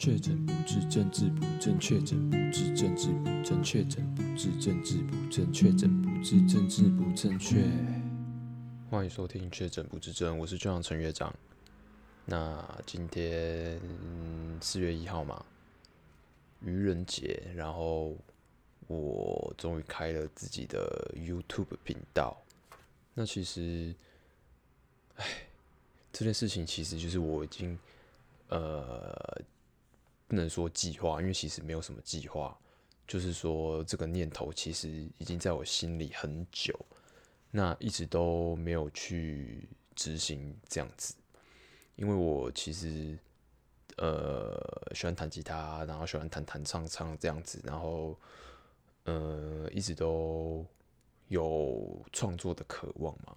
确诊不治，政治不正确；确诊不治，政治不正确；确诊不治，政治不正确；确诊不治，政治不正确。欢迎收听《确诊不治症》，我是队长陈乐长。那今天四月一号嘛，愚人节，然后我终于开了自己的 YouTube 频道。那其实，哎，这件事情其实就是我已经呃。不能说计划，因为其实没有什么计划。就是说，这个念头其实已经在我心里很久，那一直都没有去执行这样子。因为我其实呃喜欢弹吉他，然后喜欢弹弹唱唱这样子，然后呃一直都有创作的渴望嘛。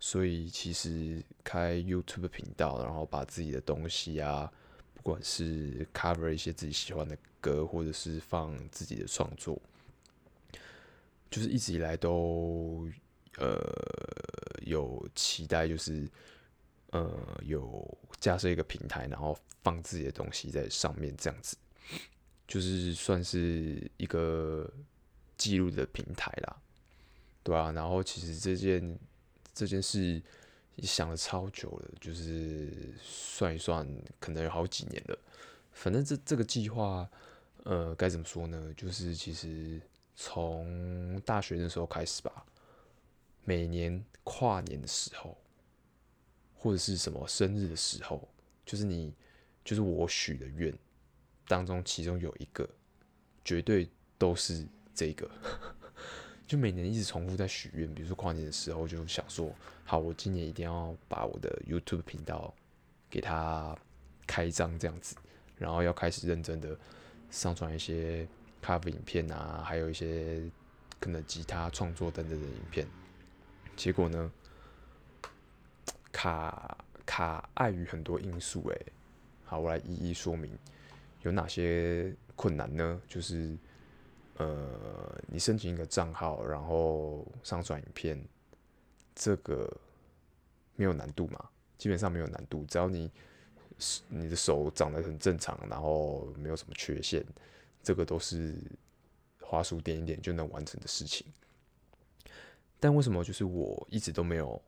所以其实开 YouTube 频道，然后把自己的东西啊。不管是 cover 一些自己喜欢的歌，或者是放自己的创作，就是一直以来都呃有期待，就是呃有架设一个平台，然后放自己的东西在上面，这样子，就是算是一个记录的平台啦，对啊，然后其实这件这件事。想了超久了，就是算一算，可能有好几年了。反正这这个计划，呃，该怎么说呢？就是其实从大学的时候开始吧，每年跨年的时候，或者是什么生日的时候，就是你，就是我许的愿当中，其中有一个，绝对都是这个。就每年一直重复在许愿，比如说跨年的时候，就想说，好，我今年一定要把我的 YouTube 频道给它开张这样子，然后要开始认真的上传一些 cover 影片啊，还有一些可能吉他创作等等的影片。结果呢，卡卡碍于很多因素，诶，好，我来一一说明有哪些困难呢？就是。呃，你申请一个账号，然后上传影片，这个没有难度嘛？基本上没有难度，只要你你的手长得很正常，然后没有什么缺陷，这个都是滑鼠点一点就能完成的事情。但为什么就是我一直都没有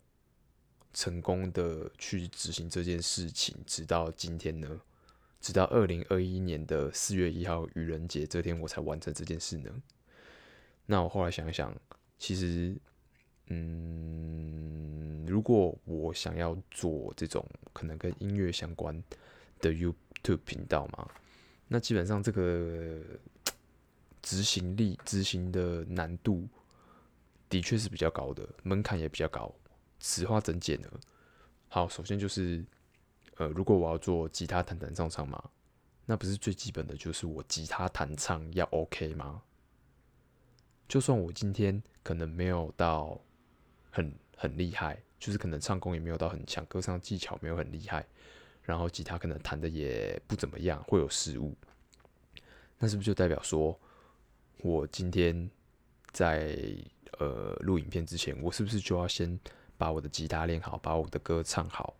成功的去执行这件事情，直到今天呢？直到二零二一年的四月一号愚人节这天，我才完成这件事呢。那我后来想一想，其实，嗯，如果我想要做这种可能跟音乐相关的 YouTube 频道嘛，那基本上这个执行力、执行的难度的确是比较高的，门槛也比较高。此话怎讲呢？好，首先就是。呃，如果我要做吉他弹弹唱唱嘛，那不是最基本的就是我吉他弹唱要 OK 吗？就算我今天可能没有到很很厉害，就是可能唱功也没有到很强，歌唱技巧没有很厉害，然后吉他可能弹的也不怎么样，会有失误，那是不是就代表说，我今天在呃录影片之前，我是不是就要先把我的吉他练好，把我的歌唱好？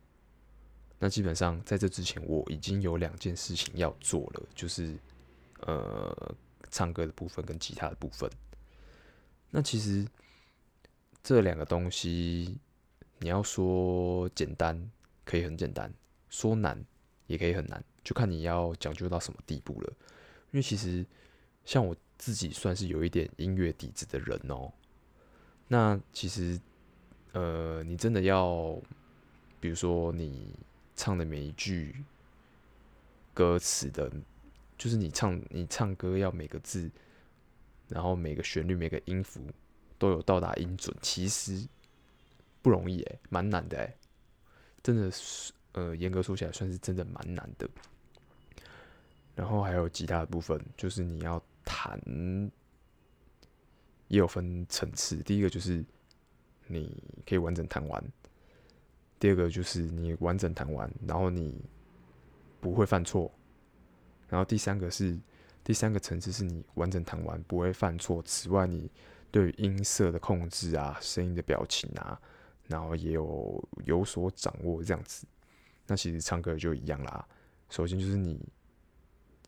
那基本上在这之前，我已经有两件事情要做了，就是呃唱歌的部分跟吉他的部分。那其实这两个东西，你要说简单可以很简单，说难也可以很难，就看你要讲究到什么地步了。因为其实像我自己算是有一点音乐底子的人哦。那其实呃，你真的要，比如说你。唱的每一句歌词的，就是你唱你唱歌要每个字，然后每个旋律每个音符都有到达音准，其实不容易哎，蛮难的哎，真的是呃严格说起来算是真的蛮难的。然后还有吉他部分，就是你要弹也有分层次，第一个就是你可以完整弹完。第二个就是你完整弹完，然后你不会犯错，然后第三个是第三个层次是你完整弹完不会犯错。此外，你对音色的控制啊、声音的表情啊，然后也有有所掌握这样子。那其实唱歌就一样啦。首先就是你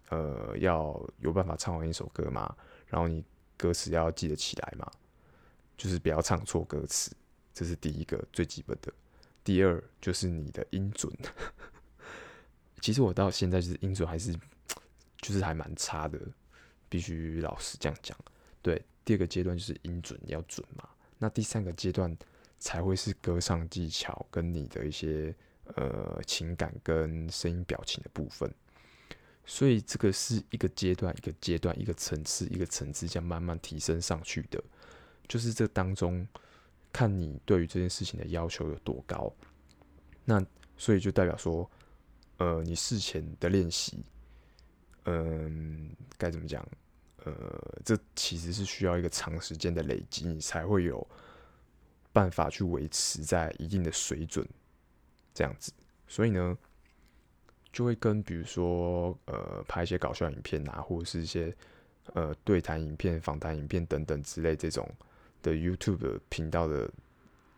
呃要有办法唱完一首歌嘛，然后你歌词要记得起来嘛，就是不要唱错歌词，这是第一个最基本的。第二就是你的音准，其实我到现在就是音准还是 就是还蛮差的，必须老实这样讲。对，第二个阶段就是音准要准嘛，那第三个阶段才会是歌唱技巧跟你的一些呃情感跟声音表情的部分。所以这个是一个阶段一个阶段一个层次一个层次这样慢慢提升上去的，就是这当中。看你对于这件事情的要求有多高，那所以就代表说，呃，你事前的练习，嗯，该怎么讲？呃，这其实是需要一个长时间的累积，你才会有办法去维持在一定的水准，这样子。所以呢，就会跟比如说，呃，拍一些搞笑影片啊，或者是一些呃对谈影片、访谈影片等等之类这种。的 YouTube 频道的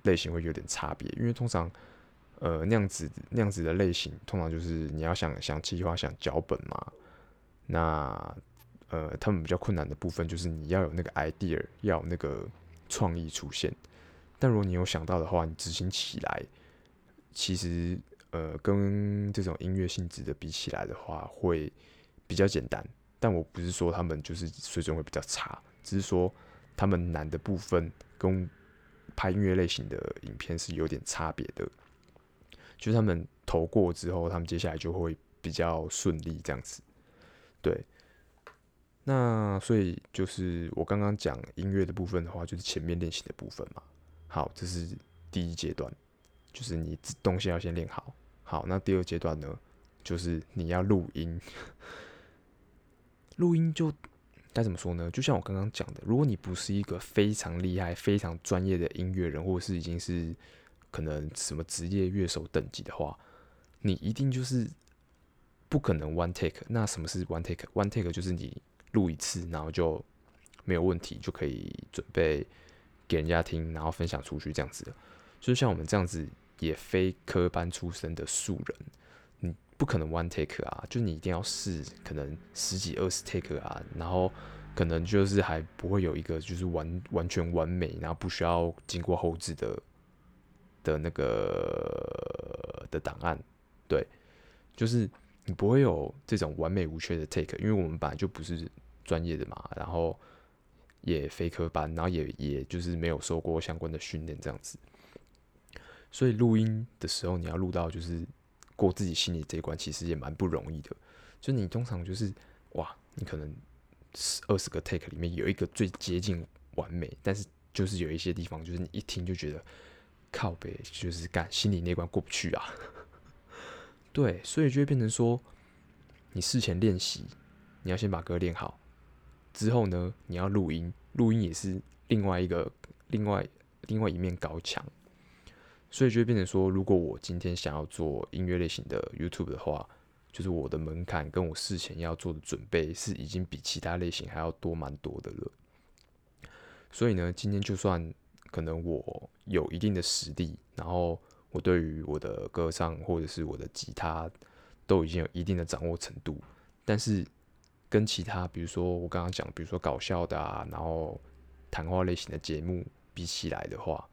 类型会有点差别，因为通常，呃，那样子那样子的类型，通常就是你要想想计划、想脚本嘛。那，呃，他们比较困难的部分就是你要有那个 idea，要有那个创意出现。但如果你有想到的话，你执行起来，其实，呃，跟这种音乐性质的比起来的话，会比较简单。但我不是说他们就是水准会比较差，只是说。他们难的部分跟拍音乐类型的影片是有点差别的，就是他们投过之后，他们接下来就会比较顺利这样子。对，那所以就是我刚刚讲音乐的部分的话，就是前面练习的部分嘛。好，这是第一阶段，就是你东西要先练好。好，那第二阶段呢，就是你要录音，录音就。该怎么说呢？就像我刚刚讲的，如果你不是一个非常厉害、非常专业的音乐人，或者是已经是可能什么职业乐手等级的话，你一定就是不可能 one take。那什么是 one take？one take 就是你录一次，然后就没有问题，就可以准备给人家听，然后分享出去这样子的。就像我们这样子，也非科班出身的素人。不可能 one take 啊，就你一定要试，可能十几二十 take 啊，然后可能就是还不会有一个就是完完全完美，然后不需要经过后置的的那个的档案，对，就是你不会有这种完美无缺的 take，因为我们本来就不是专业的嘛，然后也非科班，然后也也就是没有受过相关的训练这样子，所以录音的时候你要录到就是。过自己心里这一关其实也蛮不容易的，就你通常就是哇，你可能二十个 take 里面有一个最接近完美，但是就是有一些地方就是你一听就觉得靠北，就是干心里那关过不去啊。对，所以就会变成说，你事前练习，你要先把歌练好，之后呢，你要录音，录音也是另外一个另外另外一面高墙。所以就会变成说，如果我今天想要做音乐类型的 YouTube 的话，就是我的门槛跟我事前要做的准备是已经比其他类型还要多蛮多的了。所以呢，今天就算可能我有一定的实力，然后我对于我的歌唱或者是我的吉他都已经有一定的掌握程度，但是跟其他比如说我刚刚讲，比如说搞笑的啊，然后谈话类型的节目比起来的话，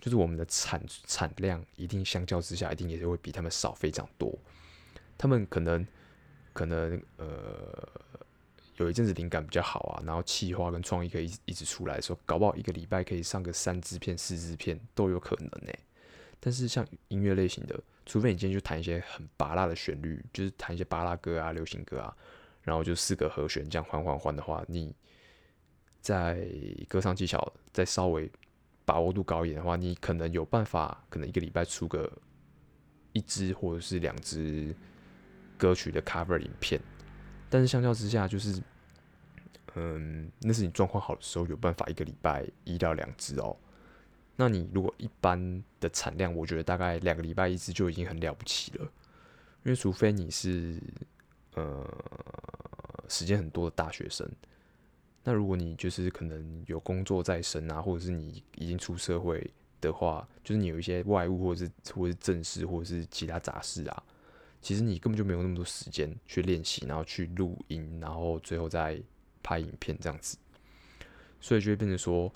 就是我们的产产量一定相较之下，一定也是会比他们少非常多。他们可能可能呃有一阵子灵感比较好啊，然后企划跟创意可以一直出来的时候，搞不好一个礼拜可以上个三支片、四支片都有可能呢。但是像音乐类型的，除非你今天就弹一些很拔辣的旋律，就是弹一些巴拉歌啊、流行歌啊，然后就四个和弦这样换换换的话，你在歌唱技巧再稍微。把握度高一点的话，你可能有办法，可能一个礼拜出个一支或者是两支歌曲的 cover 影片。但是相较之下，就是，嗯，那是你状况好的时候有办法一个礼拜一到两支哦。那你如果一般的产量，我觉得大概两个礼拜一支就已经很了不起了。因为除非你是，呃，时间很多的大学生。那如果你就是可能有工作在身啊，或者是你已经出社会的话，就是你有一些外务或者是或者是正事或者是其他杂事啊，其实你根本就没有那么多时间去练习，然后去录音，然后最后再拍影片这样子，所以就会变成说，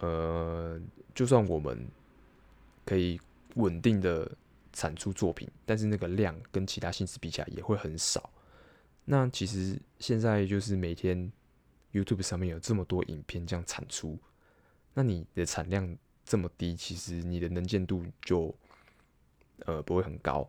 呃，就算我们可以稳定的产出作品，但是那个量跟其他性质比起来也会很少。那其实现在就是每天 YouTube 上面有这么多影片这样产出，那你的产量这么低，其实你的能见度就呃不会很高。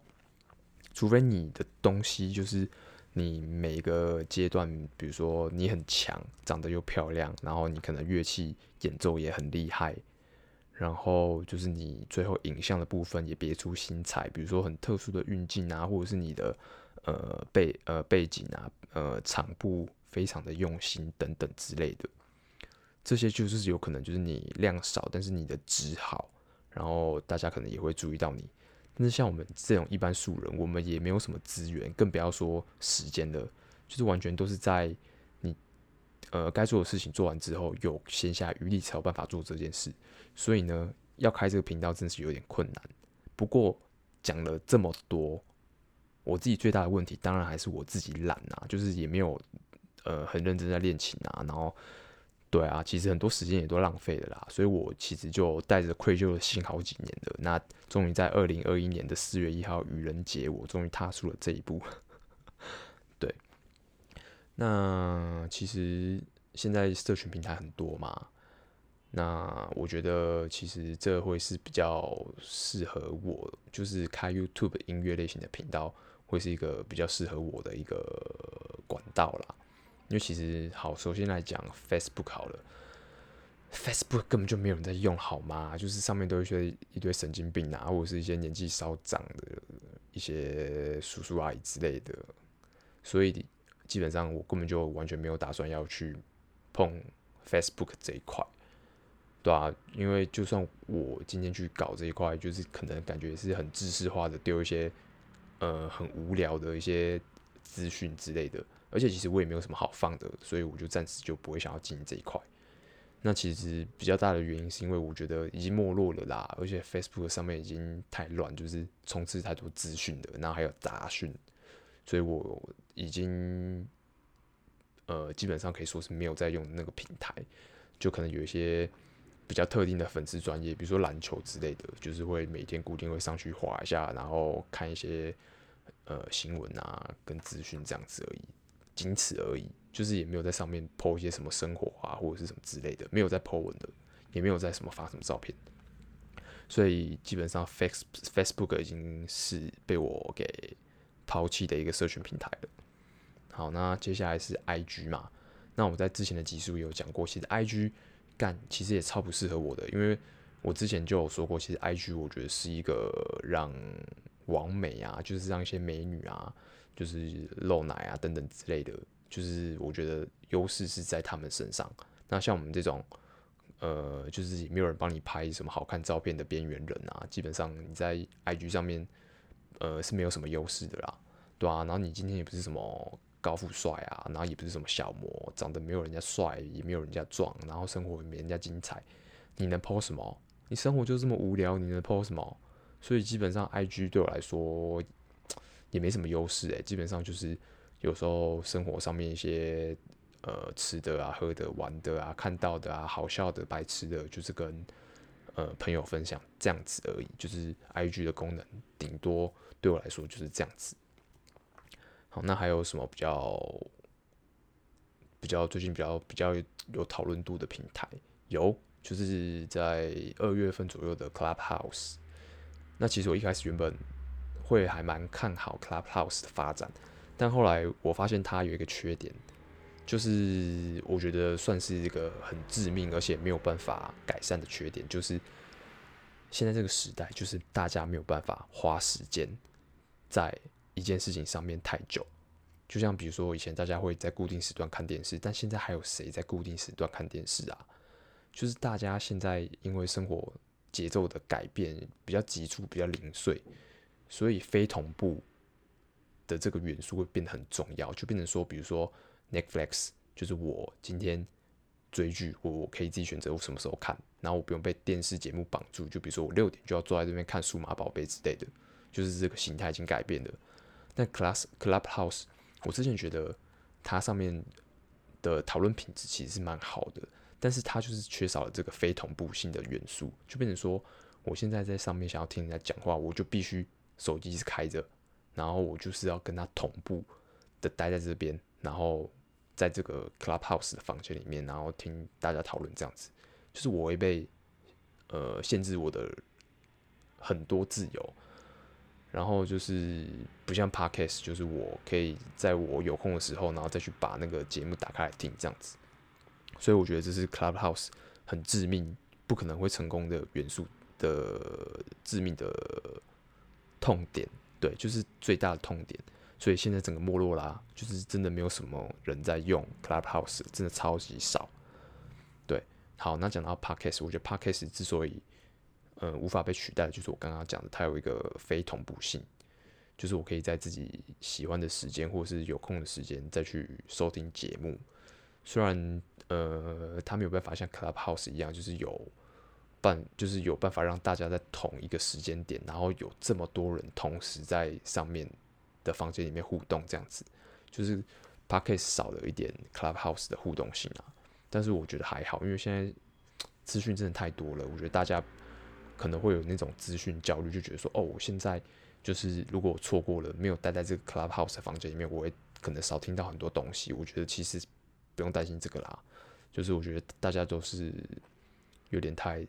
除非你的东西就是你每个阶段，比如说你很强，长得又漂亮，然后你可能乐器演奏也很厉害，然后就是你最后影像的部分也别出心裁，比如说很特殊的运镜啊，或者是你的呃背呃背景啊，呃场布非常的用心等等之类的，这些就是有可能就是你量少，但是你的质好，然后大家可能也会注意到你。但是像我们这种一般素人，我们也没有什么资源，更不要说时间了，就是完全都是在你呃该做的事情做完之后，有闲暇余力才有办法做这件事。所以呢，要开这个频道真是有点困难。不过讲了这么多，我自己最大的问题当然还是我自己懒啊，就是也没有呃很认真在练琴啊，然后。对啊，其实很多时间也都浪费了啦，所以我其实就带着愧疚的心好几年了。那终于在二零二一年的四月一号愚人节，我终于踏出了这一步。对，那其实现在社群平台很多嘛，那我觉得其实这会是比较适合我，就是开 YouTube 音乐类型的频道，会是一个比较适合我的一个管道啦。因为其实好，首先来讲 Facebook 好了，Facebook 根本就没有人在用，好吗？就是上面都是一些一堆神经病啊，或者是一些年纪稍长的一些叔叔阿姨之类的，所以基本上我根本就完全没有打算要去碰 Facebook 这一块，对啊，因为就算我今天去搞这一块，就是可能感觉是很知识化的丢一些呃很无聊的一些资讯之类的。而且其实我也没有什么好放的，所以我就暂时就不会想要经营这一块。那其实比较大的原因是因为我觉得已经没落了啦，而且 Facebook 上面已经太乱，就是充斥太多资讯的，然后还有杂讯，所以我已经呃基本上可以说是没有在用那个平台，就可能有一些比较特定的粉丝专业，比如说篮球之类的，就是会每天固定会上去划一下，然后看一些呃新闻啊跟资讯这样子而已。仅此而已，就是也没有在上面 po 一些什么生活啊，或者是什么之类的，没有在 po 文的，也没有在什么发什么照片，所以基本上 Face Facebook 已经是被我给抛弃的一个社群平台了。好，那接下来是 IG 嘛，那我在之前的集数也有讲过，其实 IG 干其实也超不适合我的，因为我之前就有说过，其实 IG 我觉得是一个让网美啊，就是让一些美女啊。就是露奶啊等等之类的，就是我觉得优势是在他们身上。那像我们这种，呃，就是没有人帮你拍什么好看照片的边缘人啊，基本上你在 IG 上面，呃，是没有什么优势的啦，对啊。然后你今天也不是什么高富帅啊，然后也不是什么小模，长得没有人家帅，也没有人家壮，然后生活也没人家精彩，你能 po 什么？你生活就这么无聊，你能 po 什么？所以基本上 IG 对我来说。也没什么优势诶，基本上就是有时候生活上面一些呃吃的啊、喝的、玩的啊、看到的啊、好笑的、白痴的，就是跟呃朋友分享这样子而已。就是 IG 的功能，顶多对我来说就是这样子。好，那还有什么比较比较最近比较比较有讨论度的平台？有，就是在二月份左右的 Clubhouse。那其实我一开始原本。会还蛮看好 Clubhouse 的发展，但后来我发现它有一个缺点，就是我觉得算是一个很致命而且没有办法改善的缺点，就是现在这个时代，就是大家没有办法花时间在一件事情上面太久。就像比如说以前大家会在固定时段看电视，但现在还有谁在固定时段看电视啊？就是大家现在因为生活节奏的改变比较急促，比较零碎。所以非同步的这个元素会变得很重要，就变成说，比如说 Netflix，就是我今天追剧，我我可以自己选择我什么时候看，然后我不用被电视节目绑住。就比如说我六点就要坐在这边看《数码宝贝》之类的，就是这个形态已经改变了。但 Class Clubhouse，我之前觉得它上面的讨论品质其实是蛮好的，但是它就是缺少了这个非同步性的元素，就变成说，我现在在上面想要听人家讲话，我就必须手机是开着，然后我就是要跟他同步的待在这边，然后在这个 Clubhouse 的房间里面，然后听大家讨论这样子，就是我会被呃限制我的很多自由。然后就是不像 Podcast，就是我可以在我有空的时候，然后再去把那个节目打开来听这样子。所以我觉得这是 Clubhouse 很致命、不可能会成功的元素的致命的痛点，对，就是最大的痛点。所以现在整个没落啦，就是真的没有什么人在用 Clubhouse，真的超级少。对，好，那讲到 Podcast，我觉得 Podcast 之所以呃，无法被取代就是我刚刚讲的，它有一个非同步性，就是我可以在自己喜欢的时间或是有空的时间再去收听节目。虽然呃，它没有办法像 Clubhouse 一样，就是有办，就是有办法让大家在同一个时间点，然后有这么多人同时在上面的房间里面互动，这样子，就是 Podcast 少了一点 Clubhouse 的互动性啊。但是我觉得还好，因为现在资讯真的太多了，我觉得大家。可能会有那种资讯焦虑，就觉得说，哦，我现在就是如果我错过了，没有待在这个 Clubhouse 的房间里面，我会可能少听到很多东西。我觉得其实不用担心这个啦，就是我觉得大家都是有点太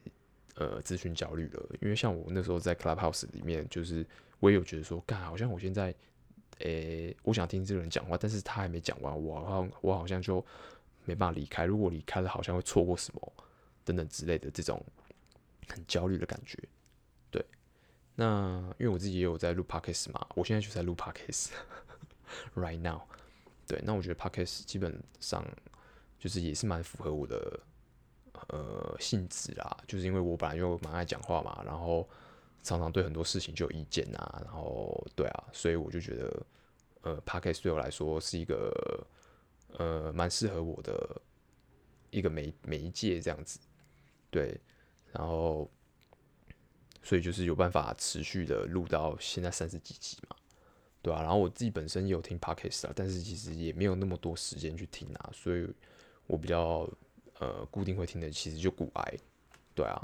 呃资讯焦虑了。因为像我那时候在 Clubhouse 里面，就是我也有觉得说，干，好像我现在，诶、我想听这个人讲话，但是他还没讲完，我好像我好像就没办法离开。如果离开了，好像会错过什么等等之类的这种。很焦虑的感觉，对。那因为我自己也有在录 podcast 嘛，我现在就在录 podcast，right now。对，那我觉得 podcast 基本上就是也是蛮符合我的呃性质啦，就是因为我本来就蛮爱讲话嘛，然后常常对很多事情就有意见啊，然后对啊，所以我就觉得呃 podcast 对我来说是一个呃蛮适合我的一个媒媒介这样子，对。然后，所以就是有办法持续的录到现在三十几集嘛，对啊，然后我自己本身也有听 Podcast 啊，但是其实也没有那么多时间去听啊，所以我比较呃固定会听的其实就股癌，对啊，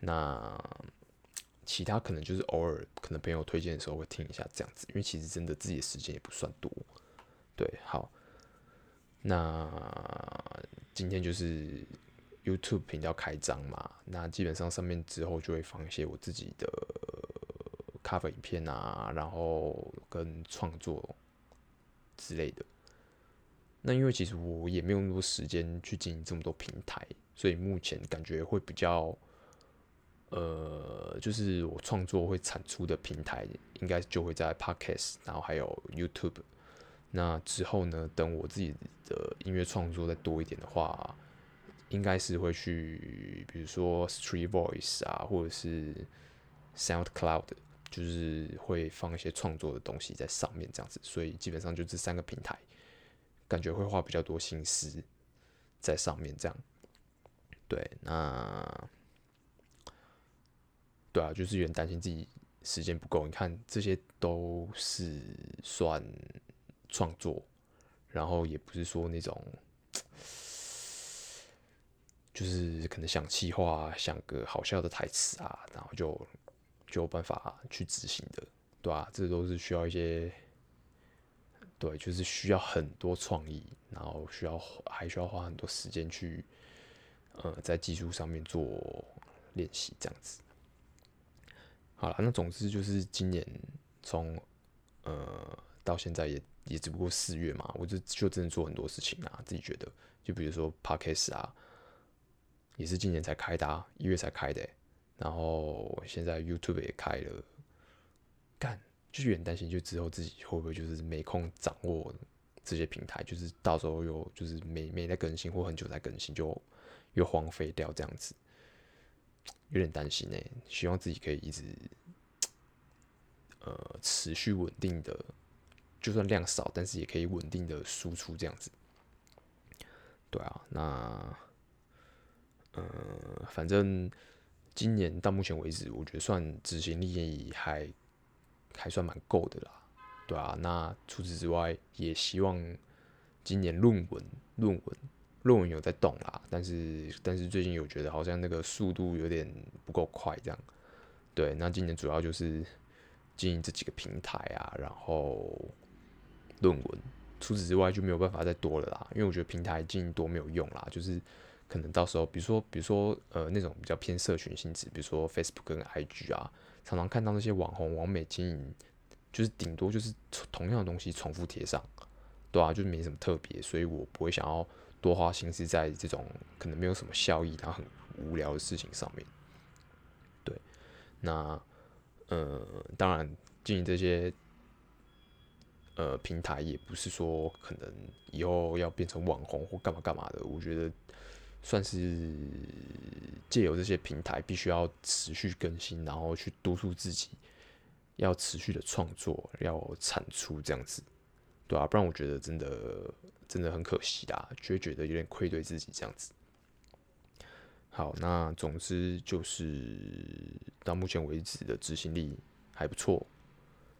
那其他可能就是偶尔可能朋友推荐的时候会听一下这样子，因为其实真的自己的时间也不算多，对，好，那今天就是。YouTube 频道开张嘛，那基本上上面之后就会放一些我自己的 cover 影片啊，然后跟创作之类的。那因为其实我也没有那么多时间去经营这么多平台，所以目前感觉会比较，呃，就是我创作会产出的平台应该就会在 Podcast，然后还有 YouTube。那之后呢，等我自己的音乐创作再多一点的话。应该是会去，比如说 Street Voice 啊，或者是 SoundCloud，就是会放一些创作的东西在上面，这样子。所以基本上就这三个平台，感觉会花比较多心思在上面，这样。对，那对啊，就是有点担心自己时间不够。你看，这些都是算创作，然后也不是说那种。就是可能想气话，想个好笑的台词啊，然后就就有办法去执行的，对、啊？这都是需要一些，对，就是需要很多创意，然后需要还需要花很多时间去，呃，在技术上面做练习，这样子。好了，那总之就是今年从呃到现在也也只不过四月嘛，我就就真的做很多事情啊，自己觉得，就比如说 Podcast 啊。也是今年才开的，啊，一月才开的，然后现在 YouTube 也开了，干，就是有点担心，就之后自己会不会就是没空掌握这些平台，就是到时候又就是没没在更新或很久才更新，就又荒废掉这样子，有点担心呢。希望自己可以一直呃持续稳定的，就算量少，但是也可以稳定的输出这样子。对啊，那。嗯，反正今年到目前为止，我觉得算执行力还还算蛮够的啦。对啊，那除此之外，也希望今年论文、论文、论文有在动啦，但是但是最近有觉得好像那个速度有点不够快，这样。对，那今年主要就是经营这几个平台啊，然后论文，除此之外就没有办法再多了啦，因为我觉得平台经营多没有用啦，就是可能到时候，比如说比如说呃那种比较偏社群性质，比如说 Facebook 跟 IG 啊，常常看到那些网红网美经营。就是顶多就是同样的东西重复贴上，对啊，就是没什么特别，所以我不会想要多花心思在这种可能没有什么效益、然后很无聊的事情上面。对，那呃，当然经营这些呃平台也不是说可能以后要变成网红或干嘛干嘛的，我觉得算是借由这些平台，必须要持续更新，然后去督促自己。要持续的创作，要产出这样子，对啊，不然我觉得真的真的很可惜啦，就会觉得有点愧对自己这样子。好，那总之就是到目前为止的执行力还不错，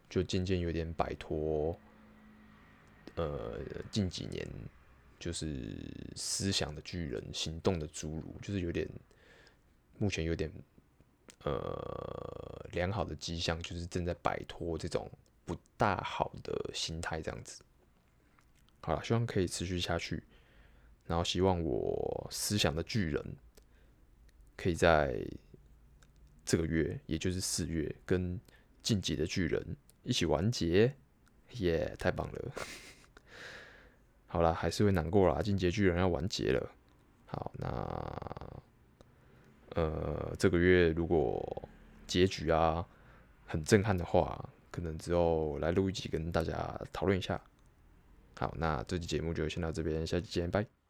就渐渐有点摆脱，呃，近几年就是思想的巨人，行动的侏儒，就是有点目前有点。呃，良好的迹象就是正在摆脱这种不大好的心态，这样子。好了，希望可以持续下去，然后希望我思想的巨人可以在这个月，也就是四月，跟进击的巨人一起完结，耶，太棒了！好了，还是会难过啦，进结局人要完结了。好，那。呃，这个月如果结局啊很震撼的话，可能之后来录一集跟大家讨论一下。好，那这期节目就先到这边，下期见，拜。